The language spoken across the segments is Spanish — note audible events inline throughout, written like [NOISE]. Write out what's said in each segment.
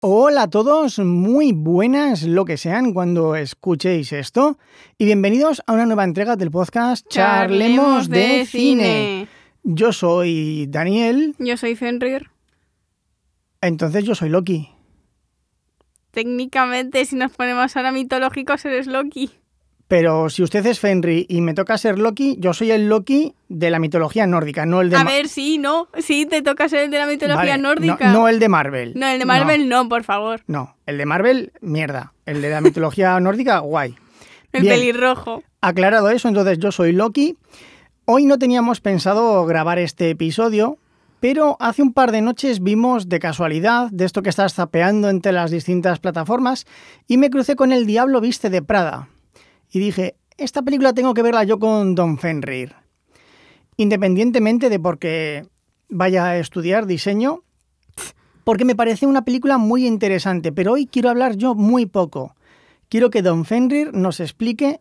Hola a todos, muy buenas lo que sean cuando escuchéis esto y bienvenidos a una nueva entrega del podcast Charlemos de, cine. Yo soy Daniel, Yo soy Fenrir. entonces yo soy Loki. Técnicamente, si nos ponemos ahora mitológicos, eres Loki. Pero si usted es Fenry y me toca ser Loki, yo soy el Loki de la mitología nórdica, no el de A Ma- ver, sí, no. Sí, te toca ser el de la mitología Vale, nórdica. No, no el de Marvel. No, el de Marvel no, por favor. No, el de Marvel, mierda. El de la mitología [LAUGHS] nórdica, guay. El Bien. pelirrojo. Aclarado eso, entonces yo soy Loki. Hoy no teníamos pensado grabar este episodio, pero hace un par de noches vimos de casualidad de esto que estás zapeando entre las distintas plataformas y me crucé con El Diablo Viste de Prada. Y dije, esta película tengo que verla yo con Don Fenrir. Independientemente de por qué vaya a estudiar diseño, porque me parece una película muy interesante, pero hoy quiero hablar yo muy poco. Quiero que Don Fenrir nos explique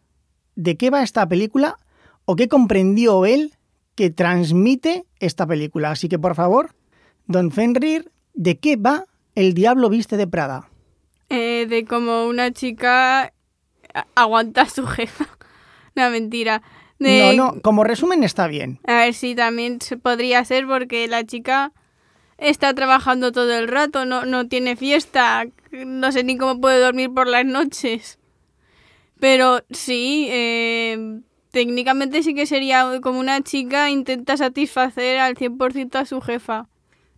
de qué va esta película o qué comprendió él que transmite esta película. Así que por favor, Don Fenrir, ¿de qué va El Diablo Viste de Prada? Eh, de como una chica aguanta a su jefa. [LAUGHS] No, mentira. De- No, no, como resumen está bien. A ver si también se podría ser porque la chica está trabajando todo el rato, no, no tiene fiesta, no sé ni cómo puede dormir por las noches. Pero sí, eh, técnicamente sí que sería como una chica intenta satisfacer al 100% a su jefa.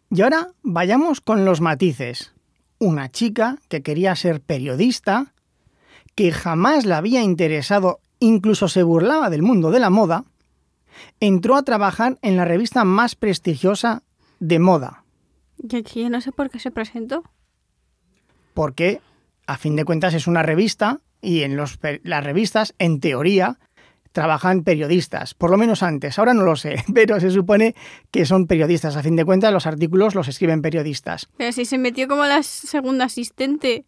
Y ahora vayamos con los matices. Una chica que quería ser periodista, que jamás la había interesado, incluso se burlaba del mundo de la moda, entró a trabajar en la revista más prestigiosa de moda. Y aquí yo no sé por qué se presentó. porque a fin de cuentas es una revista y en los las revistas, en teoría, trabajan periodistas, por lo menos antes, ahora no lo sé, [LAUGHS] pero se supone que son periodistas, a fin de cuentas los artículos los escriben periodistas. Pero si se metió como la segunda asistente.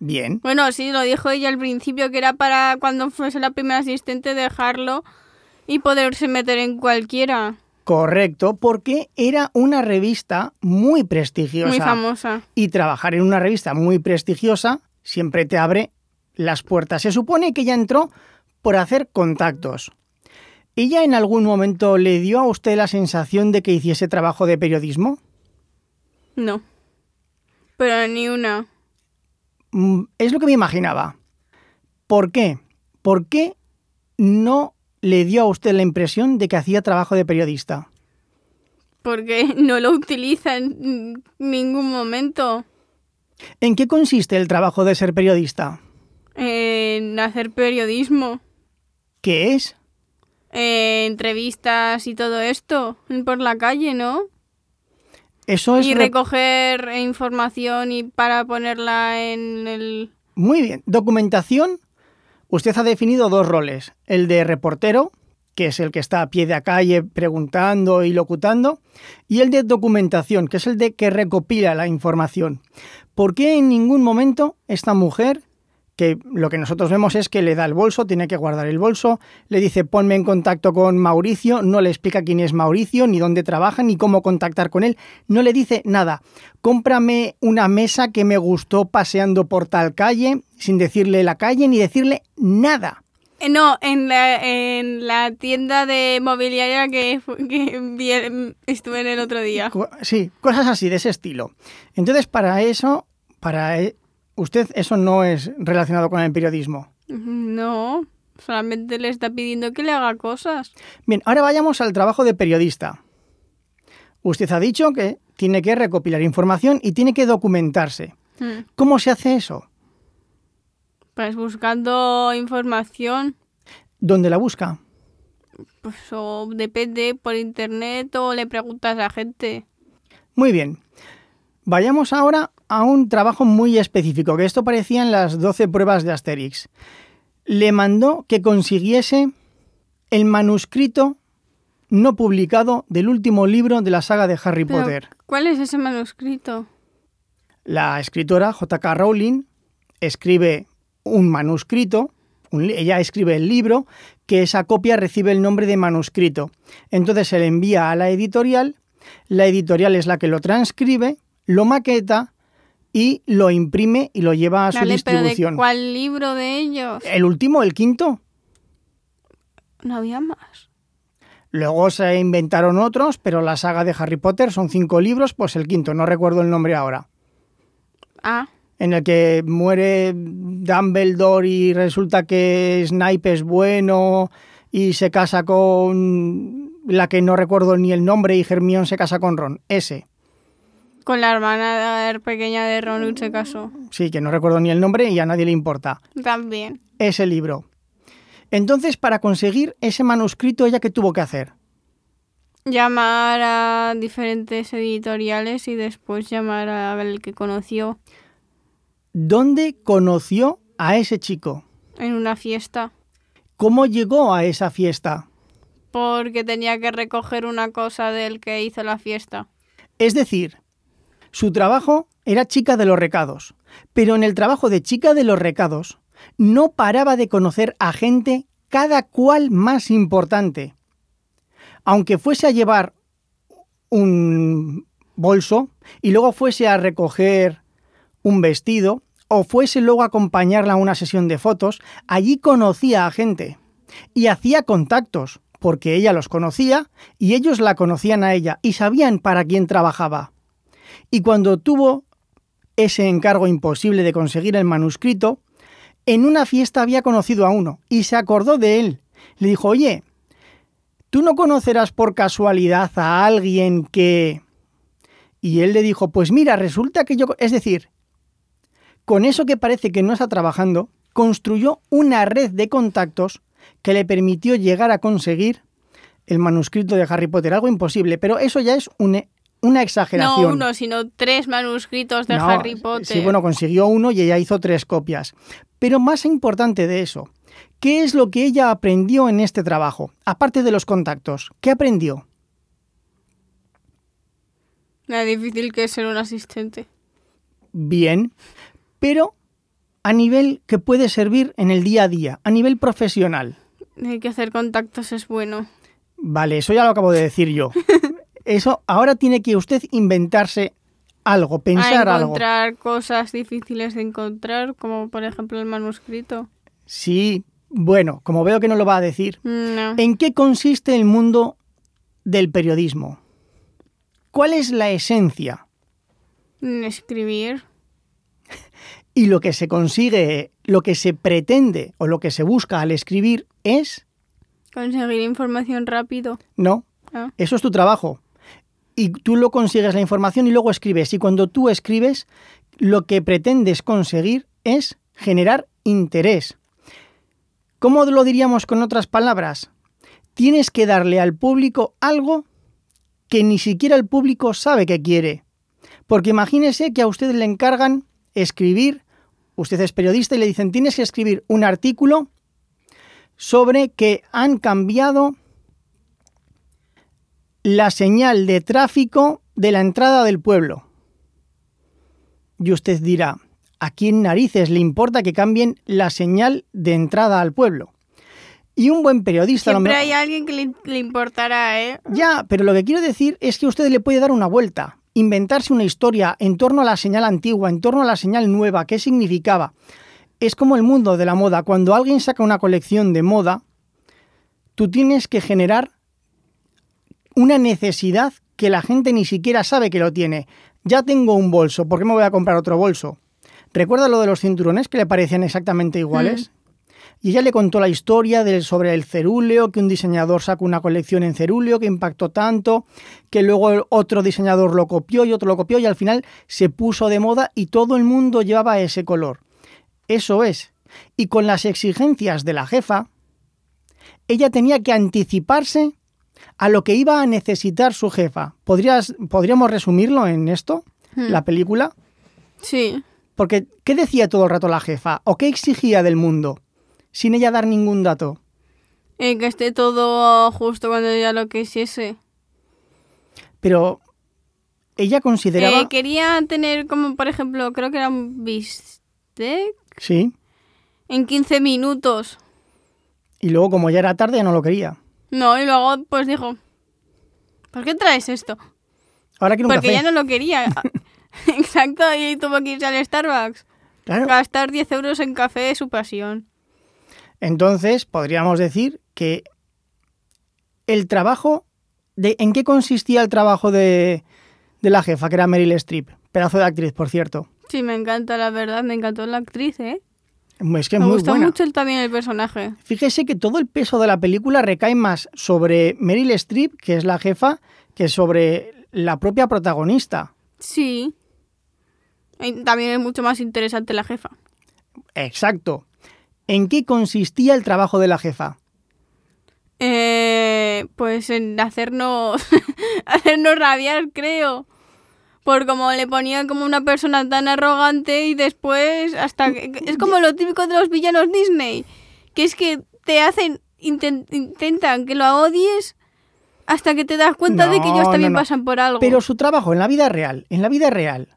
Bien, Bueno, sí, lo dijo ella al principio, que era para cuando fuese la primera asistente dejarlo y poderse meter en cualquiera. correcto, porque era una revista muy prestigiosa. Muy famosa. y trabajar en una revista muy prestigiosa siempre te abre las puertas. Se supone que ella entró por hacer contactos. ¿Ella en algún momento le dio a usted la sensación de que hiciese trabajo de periodismo? No. Pero ni una. Mm, Es lo que me imaginaba. ¿Por qué? ¿Por qué no le dio a usted la impresión de que hacía trabajo de periodista? Porque [LAUGHS] no lo utiliza en ningún momento. ¿En qué consiste el trabajo de ser periodista? En hacer periodismo. ¿Qué es? eh, entrevistas y todo esto. Por la calle, ¿no? Eso es y re- recoger información y para ponerla en el... Muy bien. Documentación. Usted ha definido dos roles. El de reportero, que es el que está a pie de calle preguntando y locutando, y el de documentación, que es el de que recopila la información. ¿Por qué en ningún momento esta mujer, que lo que nosotros vemos es que le da el bolso, tiene que guardar el bolso, le dice ponme en contacto con Mauricio, no le explica quién es Mauricio, ni dónde trabaja, ni cómo contactar con él, no le dice nada. Cómprame una mesa que me gustó paseando por tal calle, sin decirle la calle ni decirle nada. Eh, No, en la, en la tienda de mobiliaria que, fu- [LAUGHS] que vi- estuve en el otro día. Sí, cosas así, de ese estilo. Entonces, para eso, para e- usted, eso no es relacionado con el periodismo. No, solamente le está pidiendo que le haga cosas. Bien, ahora vayamos al trabajo de periodista. Usted ha dicho que tiene que recopilar información y tiene que documentarse. Hmm. ¿Cómo se hace eso? Pues buscando información, ¿Dónde la busca? pues o depende por internet o le preguntas a gente. Muy bien. Vayamos ahora a un trabajo muy específico, que esto parecía en las 12 pruebas de Asterix. Le mandó que consiguiese el manuscrito no publicado del último libro de la saga de Harry Pero, Potter. ¿Cuál es ese manuscrito? La escritora J.K. Rowling escribe un manuscrito, un ella escribe el libro, que esa copia recibe el nombre de manuscrito. Entonces se le envía a la editorial, la editorial es la que lo transcribe, lo maqueta y lo imprime y lo lleva a su Vale, pero ¿de distribución. cuál libro de ellos? El último, el quinto. No había más. Luego se inventaron otros, pero la saga de Harry Potter son cinco libros, pues el quinto, no recuerdo el nombre ahora. Ah, En el que muere Dumbledore y resulta que Snape es bueno y se casa con la que no recuerdo ni el nombre y Hermione se casa con Ron. Ese. Con la hermana pequeña de Ron se casó. Sí, que no recuerdo ni el nombre y a nadie le importa. También. Ese libro. Entonces, para conseguir ese manuscrito, ¿ella qué tuvo que hacer? Llamar a diferentes editoriales y después llamar al que conoció ¿Dónde conoció a ese chico? en una fiesta. ¿Cómo llegó a esa fiesta? Porque tenía que recoger una cosa del que hizo la fiesta. Es decir, su trabajo era chica de los recados, pero en el trabajo de chica de los recados no paraba de conocer a gente cada cual más importante. Aunque fuese a llevar un bolso y luego fuese a recoger un vestido o fuese luego a acompañarla a una sesión de fotos, allí conocía a gente y hacía contactos, porque ella los conocía y ellos la conocían a ella y sabían para quién trabajaba. Y cuando tuvo ese encargo imposible de conseguir el manuscrito, en una fiesta había conocido a uno y se acordó de él. Le dijo, oye, ¿tú no conocerás por casualidad a alguien que... Y él le dijo, pues mira, resulta que yo... Es decir, con eso que parece que no está trabajando, construyó una red de contactos que le permitió llegar a conseguir el manuscrito de Harry Potter. Algo imposible, pero eso ya es un- una exageración. No uno, sino tres manuscritos de No, Harry Potter. Sí, bueno, consiguió uno y ella hizo tres copias. Pero más importante de eso, ¿qué es lo que ella aprendió en este trabajo? Aparte de los contactos, ¿qué aprendió? Lo difícil que es ser un asistente. Bien, pero a nivel que puede servir en el día a día, a nivel profesional. Hay que hacer contactos es bueno. Vale, eso ya lo acabo de decir yo. [LAUGHS] Eso, ahora tiene que usted inventarse algo, pensar algo. encontrar cosas difíciles de encontrar, como por ejemplo el manuscrito. Sí, bueno, como veo que no lo va a decir. No. ¿En qué consiste el mundo del periodismo? ¿Cuál es la esencia? En Escribir. [LAUGHS] Y lo que se consigue, lo que se pretende o lo que se busca al escribir es, Conseguir información rápido. no, Ah. eso es tu trabajo. Y tú lo consigues la información y luego escribes. Y cuando tú escribes, lo que pretendes conseguir es generar interés. ¿Cómo lo diríamos con otras palabras? Tienes que darle al público algo que ni siquiera el público sabe que quiere. Porque imagínese que a usted le encargan escribir, usted es periodista y le dicen tienes que escribir un artículo sobre que han cambiado la señal de tráfico de la entrada del pueblo. Y usted dirá, ¿a quién narices le importa que cambien la señal de entrada al pueblo? Y un buen periodista... lo Siempre mejor- hay alguien que le, le importará, ¿eh? ya, pero lo que quiero decir es que usted le puede dar una vuelta, inventarse una historia en torno a la señal antigua, en torno a la señal nueva, qué significaba. Es como el mundo de la moda. Cuando alguien saca una colección de moda, tú tienes que generar una necesidad que la gente ni siquiera sabe que lo tiene. Ya tengo un bolso, ¿por qué me voy a comprar otro bolso? ¿Recuerda lo de los cinturones que le parecían exactamente iguales? Y ella le contó la historia del, sobre el cerúleo, que un diseñador sacó una colección en cerúleo que impactó tanto, que luego otro diseñador lo copió y otro lo copió y al final se puso de moda y todo el mundo llevaba ese color. Eso es. Y con las exigencias de la jefa, ella tenía que anticiparse a lo que iba a necesitar su jefa. ¿Podrías, ¿Podríamos resumirlo en esto, Hmm. la película? Sí. Porque, ¿qué decía todo el rato la jefa? ¿O qué exigía del mundo? Sin ella dar ningún dato. Eh, que esté todo justo cuando ella lo quisiese. Pero ella consideraba... Eh, quería tener como, por ejemplo, creo que era un bistec Sí. en 15 minutos. Y luego, como ya era tarde, ya no lo quería. No, y luego pues dijo, ¿por qué traes esto? Ahora quiero un Porque café. ella no lo quería. [LAUGHS] Exacto, y tuvo que irse al Starbucks. Claro. Gastar 10 euros en café es su pasión. Entonces, podríamos decir que el trabajo, de, ¿en qué consistía el trabajo de, de la jefa, que era Meryl Streep? Pedazo de actriz, por cierto. Sí, me encanta, la verdad, me encantó la actriz, ¿eh? Es que es me muy gusta buena. mucho el- también el personaje. Fíjese que todo el peso de la película recae más sobre Meryl Streep, que es la jefa, que sobre la propia protagonista. Sí. Y también es mucho más interesante la jefa. Exacto. ¿En qué consistía el trabajo de la jefa? Eh, pues en hacernos, [LAUGHS] hacernos rabiar, creo. Por como le ponían como una persona tan arrogante y después hasta... que- Es como lo típico de los villanos Disney. Que es que te hacen, inten- intentan que lo odies hasta que te das cuenta de que ellos también no, no. pasan por algo. Pero su trabajo en la vida real, en la vida real,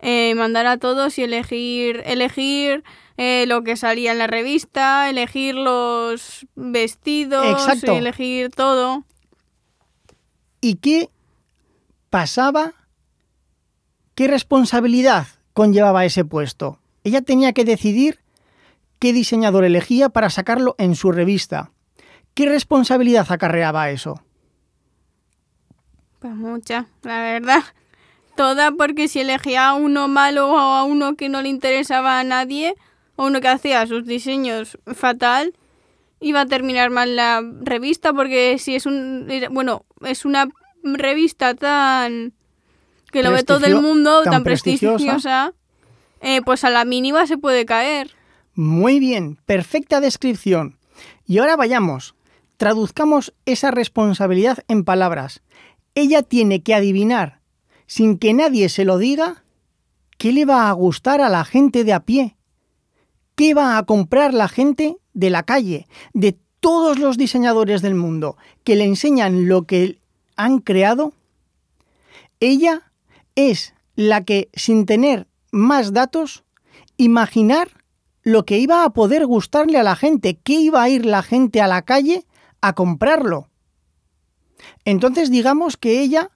Eh, mandar a todos y elegir, elegir eh, lo que salía en la revista, elegir los vestidos, Exacto. elegir todo. ¿Y qué pasaba? ¿Qué responsabilidad conllevaba ese puesto? Ella tenía que decidir qué diseñador elegía para sacarlo en su revista. ¿Qué responsabilidad acarreaba eso? Pues mucha, la verdad. Toda porque si elegía a uno malo o a uno que no le interesaba a nadie, o uno que hacía sus diseños fatal, iba a terminar mal la revista porque si es un bueno, es una revista tan que lo ve todo el mundo, tan tan, prestigiosa. prestigiosa, eh, pues a la mínima se puede caer. Muy bien, perfecta descripción. Y ahora vayamos, traduzcamos esa responsabilidad en palabras. Ella tiene que adivinar, sin que nadie se lo diga, qué le va a gustar a la gente de a pie. ¿Qué va a comprar la gente de la calle, de todos los diseñadores del mundo que le enseñan lo que han creado? Ella es la que, sin tener más datos, imaginar lo que iba a poder gustarle a la gente, qué iba a ir la gente a la calle a comprarlo. Entonces digamos que ella,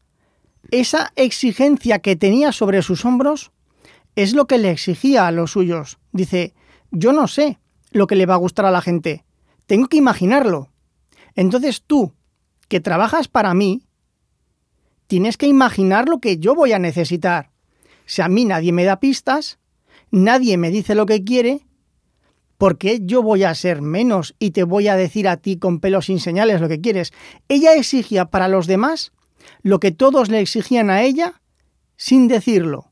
esa exigencia que tenía sobre sus hombros, es lo que le exigía a los suyos. Dice, yo no sé lo que le va a gustar a la gente, tengo que imaginarlo. Entonces tú, que trabajas para mí, tienes que imaginar lo que yo voy a necesitar. Si a mí nadie me da pistas, nadie me dice lo que quiere, ¿por qué yo voy a ser menos y te voy a decir a ti con pelos sin señales lo que quieres? Ella exigía para los demás lo que todos le exigían a ella sin decirlo.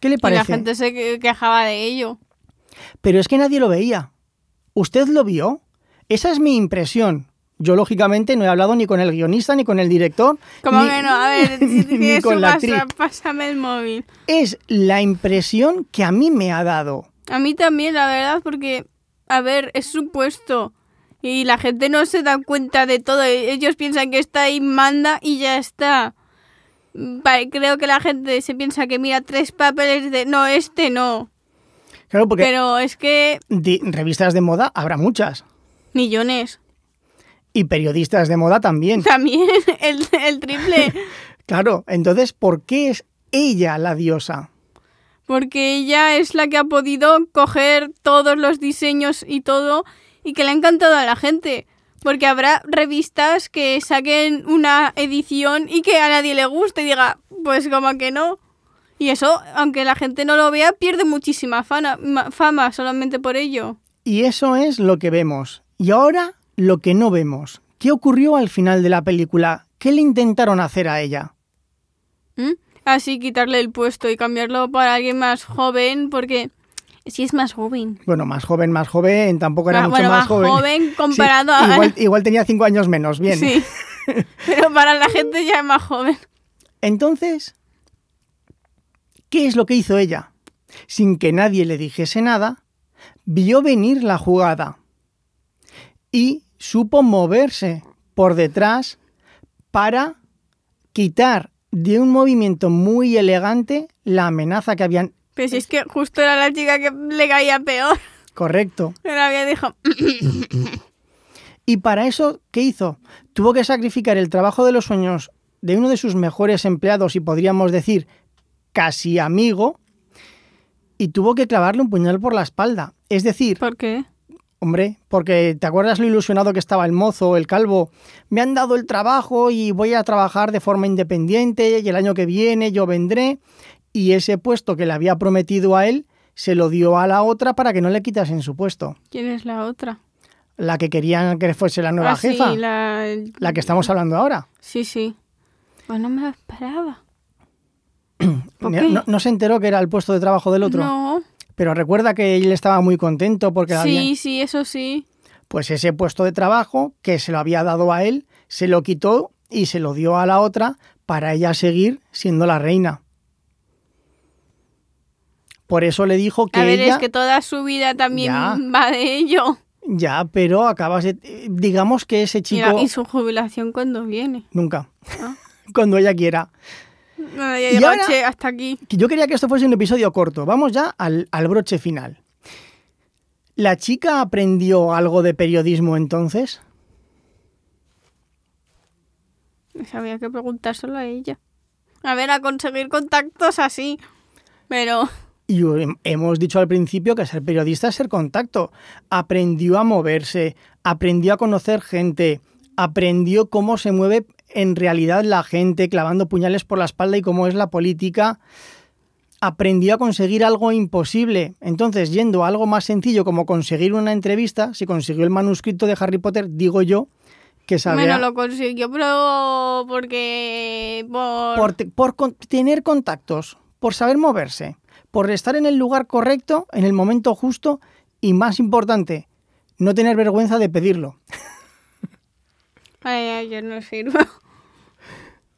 ¿Qué le Y la parece? gente se que- quejaba de ello. Pero es que nadie lo veía. ¿Usted lo vio? Esa es mi impresión. Yo, lógicamente, no he hablado ni con el guionista ni con el director. Como ni- que no, a ver, [LAUGHS] ni con la actriz. pásame el móvil. Es la impresión que a mí me ha dado. A mí también, la verdad, porque, a ver, es su puesto. Y la gente no se da cuenta de todo. Ellos piensan que está ahí, manda y ya está. Creo que la gente se piensa que mira tres papeles de... No, este no. Claro, porque Pero es que revistas de moda habrá muchas. millones. Y periodistas de moda también. [LAUGHS] También el, el triple. [LAUGHS] Claro, entonces, ¿por qué es ella la diosa? Porque ella es la que ha podido coger todos los diseños y todo y que le ha encantado a la gente. Porque habrá revistas que saquen una edición y que a nadie le guste y diga, pues como que no. Y eso, aunque la gente no lo vea, pierde muchísima fana- ma- fama solamente por ello. Y eso es lo que vemos. Y ahora, lo que no vemos. ¿Qué ocurrió al final de la película? ¿Qué le intentaron hacer a ella? ¿Mm? Así quitarle el puesto y cambiarlo para alguien más joven, porque si es más joven. Bueno, más joven, más joven, tampoco era Ah, mucho bueno, más, más joven. joven comparado Sí, a- Igual, igual tenía cinco años menos, bien. Sí. [LAUGHS] Pero para la gente ya es más joven. Entonces, ¿qué es lo que hizo ella? Sin que nadie le dijese nada, vio venir la jugada y supo moverse por detrás para quitar de un movimiento muy elegante la amenaza que habían... Pero si es que justo era la chica que le caía peor. Correcto. La había dicho, Y para eso, ¿qué hizo? Tuvo que sacrificar el trabajo de los sueños de uno de sus mejores empleados y podríamos decir casi amigo, y tuvo que clavarle un puñal por la espalda. Es decir, ¿Por qué? Hombre, porque ¿te acuerdas lo ilusionado que estaba el mozo, el calvo? Me han dado el trabajo y voy a trabajar de forma independiente y el año que viene yo vendré. Y ese puesto que le había prometido a él se lo dio a la otra para que no le quitasen su puesto. ¿Quién es la otra? La que querían que fuese la nueva Ah, sí, jefa, la... la... que estamos hablando ahora. Sí, sí. Pues no me lo esperaba. [CLEARS THROAT] ¿Por No, qué? no- no se enteró que era el puesto de trabajo del otro. No. Pero recuerda que él estaba muy contento porque la Sí, sí, eso sí. pues ese puesto de trabajo que se lo había dado a él, se lo quitó y se lo dio a la otra para ella seguir siendo la reina. Por eso le dijo que A ver, ella... es que toda su vida también Ya. [LAUGHS] va de ello. Ya, pero acabas de... Digamos que ese chico... y su jubilación cuando viene. Nunca. Ah. [LAUGHS] Cuando ella quiera. No, ya Y ahora- hasta aquí. Yo quería que esto fuese un episodio corto. Vamos ya al, al broche final. ¿La chica aprendió algo de periodismo entonces? Había que preguntárselo a ella. A ver, a conseguir contactos así. Pero Y hem- hemos dicho al principio que ser periodista es ser contacto. Aprendió a moverse, aprendió a conocer gente, aprendió cómo se mueve en realidad la gente clavando puñales por la espalda y cómo es la política. Aprendió a conseguir algo imposible. Entonces, yendo a algo más sencillo como conseguir una entrevista, si consiguió el manuscrito de Harry Potter, digo yo que sabía bueno, lo consiguió, pero porque por, por, por tener contactos, por saber moverse, por estar en el lugar correcto, en el momento justo y más importante, no tener vergüenza de pedirlo. [LAUGHS] Ay, yo no sirvo. [LAUGHS]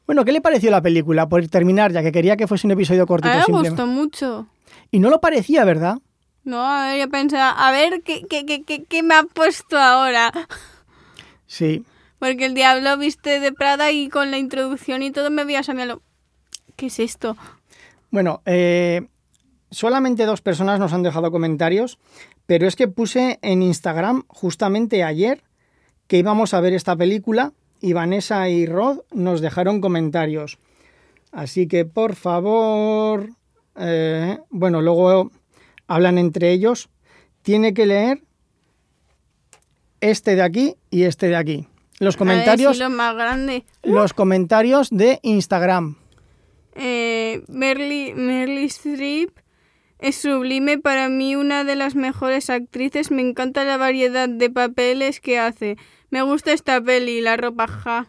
Bueno, ¿qué le pareció la película? Por terminar, ya que quería que fuese un episodio A cortito mí me gustó mucho. Y no lo parecía, ¿verdad? No, a ver, yo pensaba, a ver, ¿qué, qué, qué, qué, me ha puesto ahora? Sí. Porque el diablo viste de Prada y con la introducción y todo me veía a mí lo... ¿Qué es esto? Bueno, eh, solamente dos personas nos han dejado comentarios, pero es que puse en Instagram justamente ayer que íbamos a ver esta película y Vanessa y Rod nos dejaron comentarios. Así que por favor, eh, bueno, luego hablan entre ellos. Tiene que leer este de aquí y este de aquí. Los ver comentarios, si lo más grande. los comentarios de Instagram. Eh, Merly, Merly Streep es sublime, para mí una de las mejores actrices. Me encanta la variedad de papeles que hace. Me gusta esta peli, la ropa ja.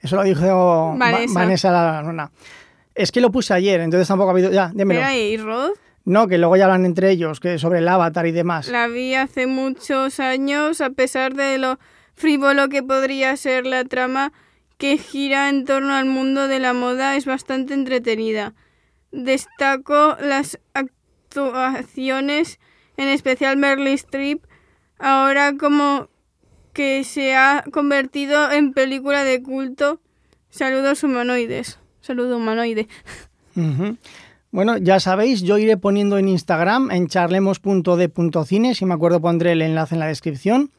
Eso lo dijo Va- Vanessa. La. Es que lo puse ayer, entonces tampoco ha habido. Ya, dímelo. ¿y Rod? No, que luego ya hablan entre ellos, que sobre el avatar y demás. La vi hace muchos años, a pesar de lo frívolo que podría ser la trama que gira en torno al mundo de la moda, es bastante entretenida. Destaco las actuaciones, en especial Merly Streep, ahora como que se ha convertido en película de culto. Saludos humanoides. Saludo humanoide. Bueno, ya sabéis, yo iré poniendo en Instagram, en charlemos.de.cine, si me acuerdo pondré el enlace en la descripción,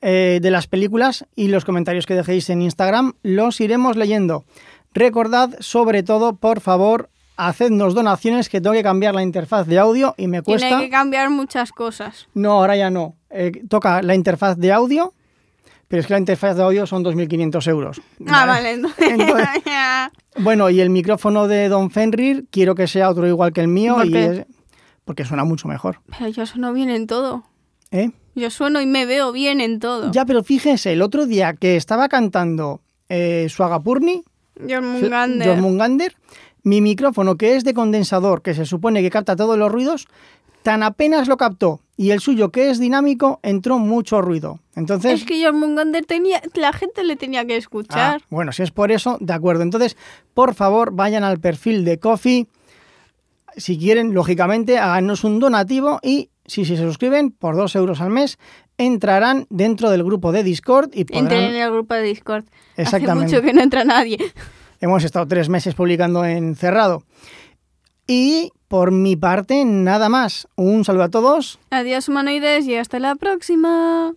eh, de las películas y los comentarios que dejéis en Instagram, los iremos leyendo. Recordad, sobre todo, por favor, hacednos donaciones, que tengo que cambiar la interfaz de audio y me cuesta... Tiene que cambiar muchas cosas. No, ahora ya no. Eh, toca la interfaz de audio, pero es que la interfaz de audio son 2.500 euros. Ah, vale. entonces- [LAUGHS] Bueno, y el micrófono de Don Fenrir quiero que sea otro igual que el mío ¿Por y qué? es- porque suena mucho mejor. Pero yo sueno bien en todo. ¿eh? Yo sueno y me veo bien en todo. Ya, pero fíjense, el otro día que estaba cantando eh, Swagapurni, Jormungander. Jormungander, mi micrófono que es de condensador, que se supone que capta todos los ruidos, tan apenas lo captó y el suyo que es dinámico entró mucho ruido. Entonces, Es que Jormungander tenía... La gente le tenía que escuchar. Ah, bueno, si es por eso, de acuerdo. Entonces, por favor, vayan al perfil de Coffee. Si quieren, lógicamente, háganos un donativo y si, si se suscriben por dos euros al mes, entrarán dentro del grupo de Discord y podrán... Entré en el grupo de Discord. Exactamente. Hace mucho que no entra nadie. Hemos estado tres meses publicando en cerrado. Y por mi parte, nada más. Un saludo a todos. Adiós humanoides y hasta la próxima.